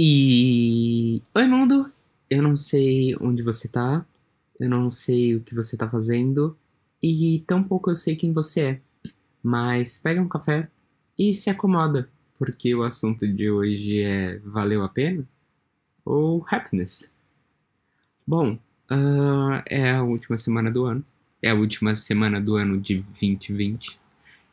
E. Oi, mundo! Eu não sei onde você tá, eu não sei o que você tá fazendo, e tampouco eu sei quem você é. Mas pega um café e se acomoda, porque o assunto de hoje é Valeu a Pena? Ou Happiness? Bom, uh, é a última semana do ano, é a última semana do ano de 2020,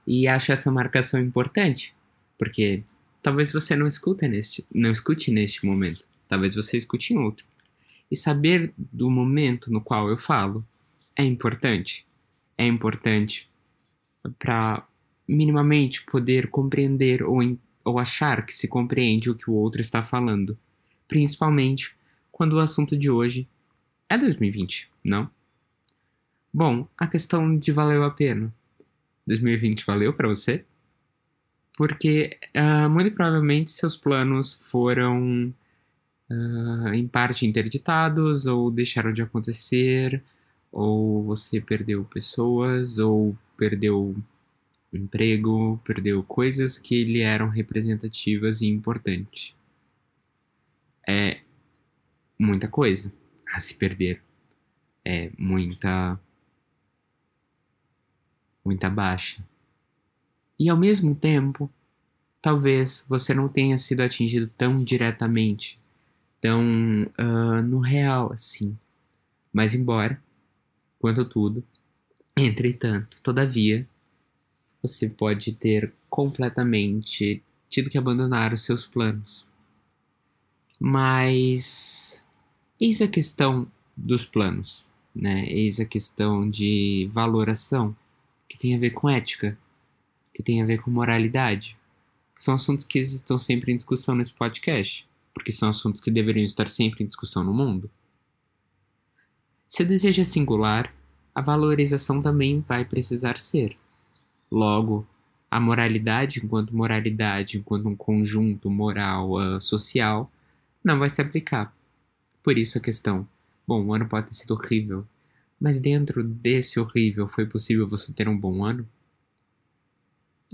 e acho essa marcação importante, porque Talvez você não escute neste, não escute neste momento. Talvez você escute em outro. E saber do momento no qual eu falo é importante. É importante para minimamente poder compreender ou, ou achar que se compreende o que o outro está falando. Principalmente quando o assunto de hoje é 2020, não? Bom, a questão de valeu a pena. 2020 valeu para você? Porque uh, muito provavelmente seus planos foram uh, em parte interditados ou deixaram de acontecer, ou você perdeu pessoas, ou perdeu emprego, perdeu coisas que lhe eram representativas e importantes. É muita coisa a se perder. É muita. muita baixa. E ao mesmo tempo, talvez você não tenha sido atingido tão diretamente, tão uh, no real assim. Mas embora, quanto tudo, entretanto, todavia, você pode ter completamente tido que abandonar os seus planos. Mas eis a questão dos planos, né? Eis a questão de valoração, que tem a ver com ética que tem a ver com moralidade, que são assuntos que estão sempre em discussão nesse podcast, porque são assuntos que deveriam estar sempre em discussão no mundo. Se o desejo é singular, a valorização também vai precisar ser. Logo, a moralidade, enquanto moralidade, enquanto um conjunto moral uh, social, não vai se aplicar. Por isso a questão: bom, o ano pode ter sido horrível, mas dentro desse horrível foi possível você ter um bom ano?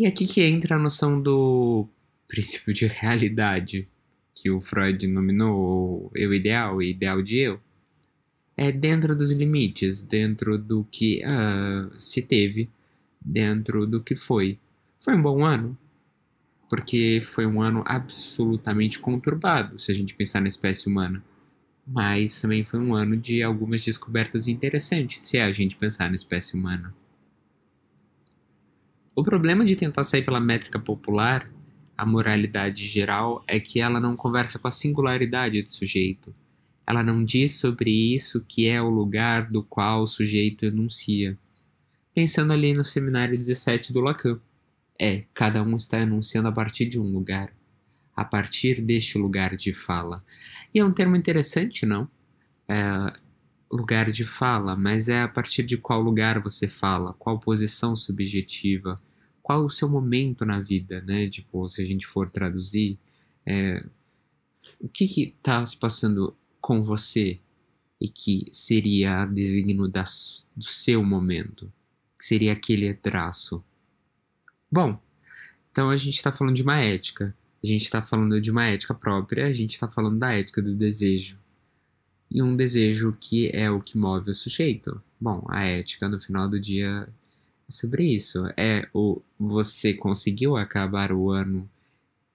E aqui que entra a noção do princípio de realidade, que o Freud nominou eu ideal e ideal de eu. É dentro dos limites, dentro do que uh, se teve, dentro do que foi. Foi um bom ano, porque foi um ano absolutamente conturbado, se a gente pensar na espécie humana. Mas também foi um ano de algumas descobertas interessantes, se a gente pensar na espécie humana. O problema de tentar sair pela métrica popular, a moralidade geral, é que ela não conversa com a singularidade do sujeito. Ela não diz sobre isso que é o lugar do qual o sujeito enuncia. Pensando ali no seminário 17 do Lacan. É, cada um está enunciando a partir de um lugar. A partir deste lugar de fala. E é um termo interessante, não? É, lugar de fala, mas é a partir de qual lugar você fala, qual posição subjetiva, qual o seu momento na vida, né? Tipo, se a gente for traduzir, é, o que está se passando com você e que seria designo da, do seu momento, que seria aquele traço. Bom, então a gente está falando de uma ética, a gente está falando de uma ética própria, a gente está falando da ética do desejo e um desejo que é o que move o sujeito. Bom, a ética no final do dia é sobre isso. É o você conseguiu acabar o ano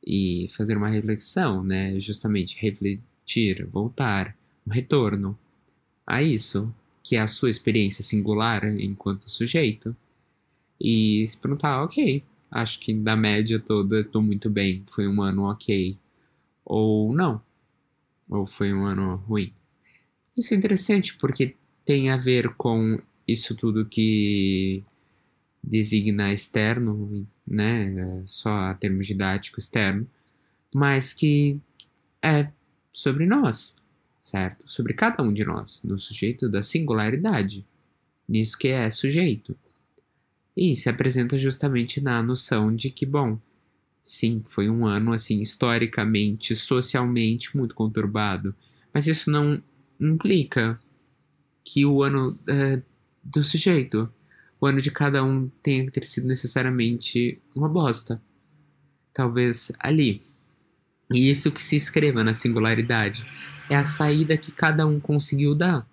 e fazer uma reflexão, né? Justamente refletir, voltar, um retorno a isso, que é a sua experiência singular enquanto sujeito. E se perguntar, ok, acho que da média toda estou muito bem, foi um ano ok. Ou não, ou foi um ano ruim. Isso é interessante porque tem a ver com isso tudo que designa externo, né, só a termo didático externo, mas que é sobre nós, certo? Sobre cada um de nós, no sujeito da singularidade, nisso que é sujeito. E se apresenta justamente na noção de que, bom, sim, foi um ano assim historicamente, socialmente muito conturbado, mas isso não implica que o ano é, do sujeito, o ano de cada um tenha que ter sido necessariamente uma bosta. Talvez ali, E isso que se escreva na singularidade é a saída que cada um conseguiu dar.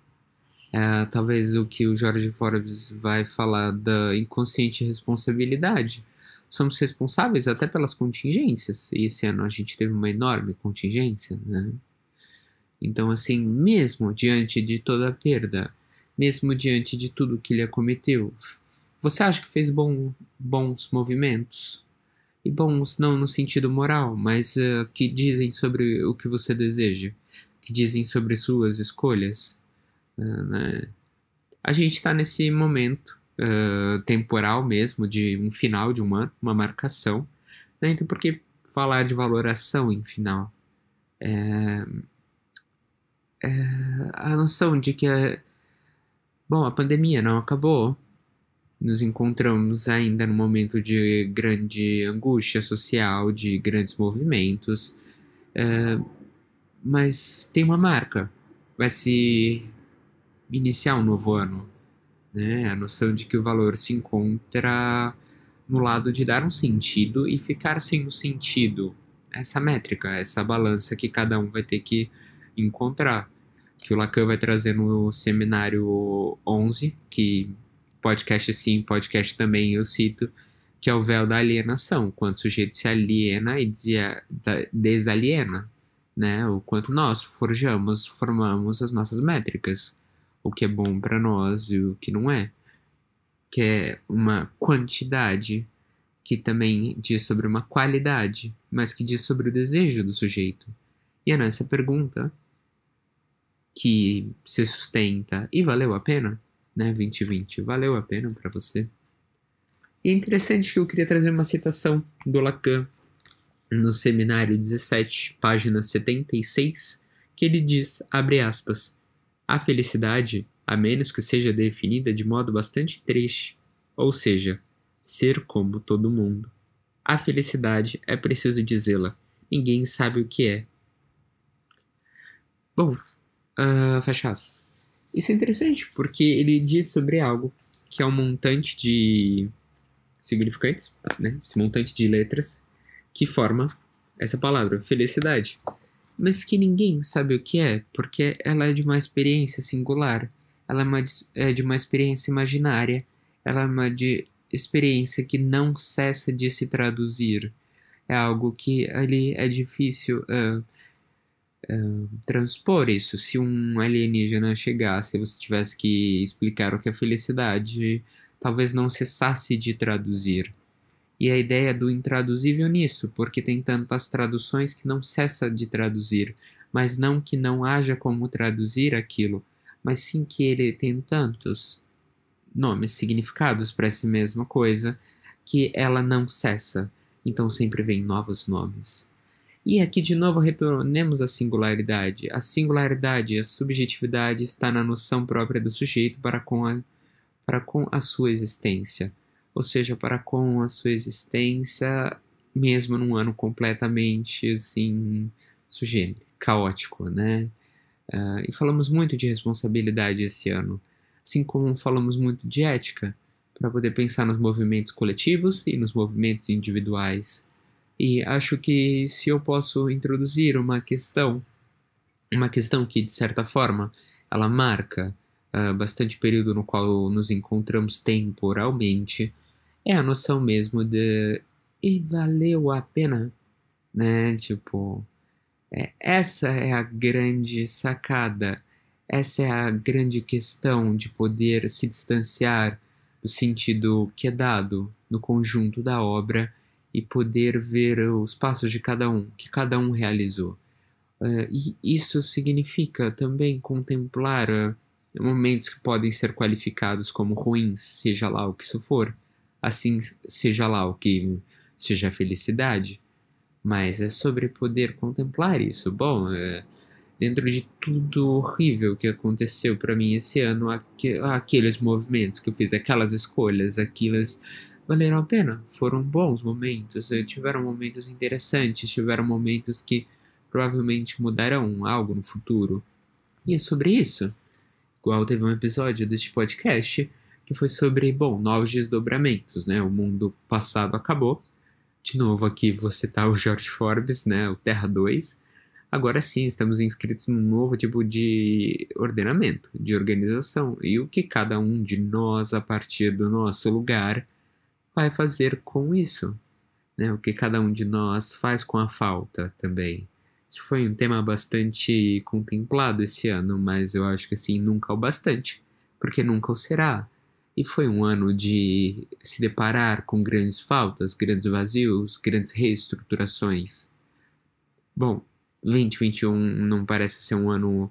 É, talvez o que o Jorge Forbes vai falar da inconsciente responsabilidade. Somos responsáveis até pelas contingências. E esse ano a gente teve uma enorme contingência, né? Então, assim, mesmo diante de toda a perda, mesmo diante de tudo que ele acometeu, você acha que fez bom, bons movimentos? E bons não no sentido moral, mas uh, que dizem sobre o que você deseja, que dizem sobre suas escolhas. Uh, né? A gente está nesse momento uh, temporal mesmo, de um final de um ano, uma marcação. Né? Então, por que falar de valoração em final? É, é, a noção de que, a, bom, a pandemia não acabou, nos encontramos ainda num momento de grande angústia social, de grandes movimentos, é, mas tem uma marca. Vai se iniciar um novo ano. Né? A noção de que o valor se encontra no lado de dar um sentido e ficar sem o sentido. Essa métrica, essa balança que cada um vai ter que encontrar. Que o Lacan vai trazer no seminário 11, que podcast sim, podcast também eu cito, que é o véu da alienação, quando o sujeito se aliena e desaliena, né? O quanto nós forjamos, formamos as nossas métricas, o que é bom para nós e o que não é, que é uma quantidade que também diz sobre uma qualidade, mas que diz sobre o desejo do sujeito. E é nessa pergunta que se sustenta e valeu a pena? né, 2020, valeu a pena para você? E é interessante que eu queria trazer uma citação do Lacan no seminário 17, página 76, que ele diz, abre aspas, a felicidade, a menos que seja definida de modo bastante triste, ou seja, ser como todo mundo. A felicidade, é preciso dizê-la, ninguém sabe o que é. Bom, uh, fecha aspas. Isso é interessante, porque ele diz sobre algo que é um montante de significantes, né? Esse montante de letras que forma essa palavra, felicidade. Mas que ninguém sabe o que é, porque ela é de uma experiência singular, ela é, uma, é de uma experiência imaginária, ela é uma de experiência que não cessa de se traduzir. É algo que ali é difícil uh, transpor isso. Se um alienígena chegasse e você tivesse que explicar o que é felicidade, talvez não cessasse de traduzir. E a ideia do intraduzível nisso, porque tem tantas traduções que não cessa de traduzir, mas não que não haja como traduzir aquilo, mas sim que ele tem tantos nomes, significados para essa mesma coisa, que ela não cessa. Então sempre vem novos nomes. E aqui de novo retornemos à singularidade. A singularidade, a subjetividade está na noção própria do sujeito para com a, para com a sua existência. Ou seja, para com a sua existência, mesmo num ano completamente assim, sujeito, caótico, né? Uh, e falamos muito de responsabilidade esse ano, assim como falamos muito de ética, para poder pensar nos movimentos coletivos e nos movimentos individuais. E acho que se eu posso introduzir uma questão, uma questão que de certa forma ela marca uh, bastante período no qual nos encontramos temporalmente, é a noção mesmo de e valeu a pena, né? Tipo, é, essa é a grande sacada, essa é a grande questão de poder se distanciar do sentido que é dado no conjunto da obra e poder ver os passos de cada um, que cada um realizou. Uh, e isso significa também contemplar uh, momentos que podem ser qualificados como ruins, seja lá o que isso for, assim seja lá o que seja felicidade, mas é sobre poder contemplar isso. Bom, uh, dentro de tudo horrível que aconteceu para mim esse ano, aqu aqueles movimentos que eu fiz, aquelas escolhas, aquelas valeram a pena. Foram bons momentos, eh, tiveram momentos interessantes, tiveram momentos que provavelmente mudarão algo no futuro. E é sobre isso. Igual teve um episódio deste podcast que foi sobre, bom, novos desdobramentos, né? O mundo passado acabou, De novo aqui você tá o George Forbes, né, o Terra 2. Agora sim, estamos inscritos num novo tipo de ordenamento, de organização, e o que cada um de nós, a partir do nosso lugar, vai fazer com isso. Né? O que cada um de nós faz com a falta também. Isso foi um tema bastante contemplado esse ano, mas eu acho que assim, nunca o bastante, porque nunca o será. E foi um ano de se deparar com grandes faltas, grandes vazios, grandes reestruturações. Bom, 2021 não parece ser um ano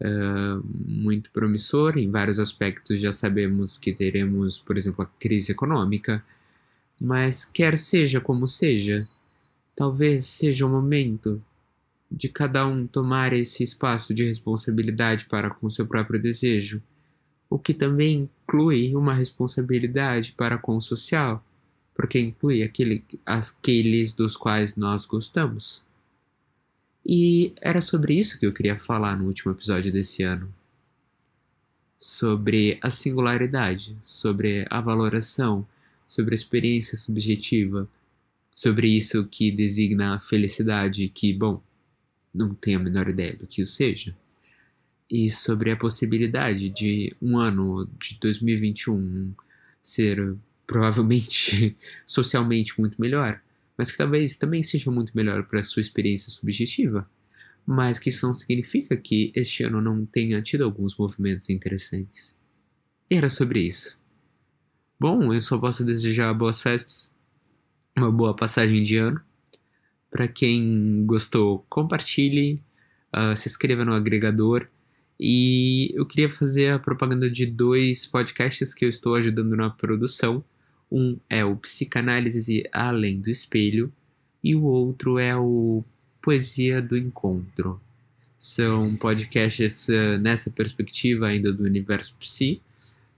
uh, muito promissor. Em vários aspectos já sabemos que teremos, por exemplo, a crise econômica. Mas quer seja como seja, talvez seja o momento de cada um tomar esse espaço de responsabilidade para com seu próprio desejo, o que também inclui uma responsabilidade para com o social, porque inclui aquele, aqueles dos quais nós gostamos. E era sobre isso que eu queria falar no último episódio desse ano. Sobre a singularidade, sobre a valoração, sobre a experiência subjetiva, sobre isso que designa a felicidade, que, bom, não tenho a menor ideia do que isso seja. E sobre a possibilidade de um ano de 2021 ser provavelmente socialmente muito melhor mas que talvez também seja muito melhor para sua experiência subjetiva, mas que isso não significa que este ano não tenha tido alguns movimentos interessantes. E era sobre isso. Bom, eu só posso desejar boas festas, uma boa passagem de ano. Para quem gostou, compartilhe, uh, se inscreva no agregador. E eu queria fazer a propaganda de dois podcasts que eu estou ajudando na produção. Um é o Psicanálise Além do Espelho e o outro é o Poesia do Encontro. São podcasts uh, nessa perspectiva ainda do universo psi,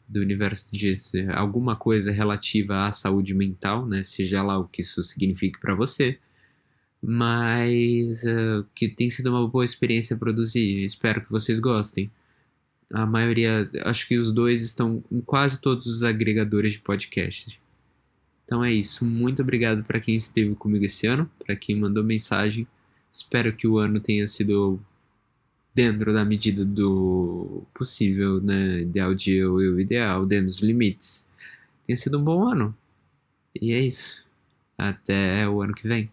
do universo de alguma coisa relativa à saúde mental, né? seja lá o que isso signifique para você, mas uh, que tem sido uma boa experiência produzir. Espero que vocês gostem. A maioria, acho que os dois estão em quase todos os agregadores de podcast. Então é isso. Muito obrigado para quem esteve comigo esse ano, para quem mandou mensagem. Espero que o ano tenha sido dentro da medida do possível, né? Ideal de eu e o ideal, dentro dos limites. Tenha sido um bom ano. E é isso. Até o ano que vem.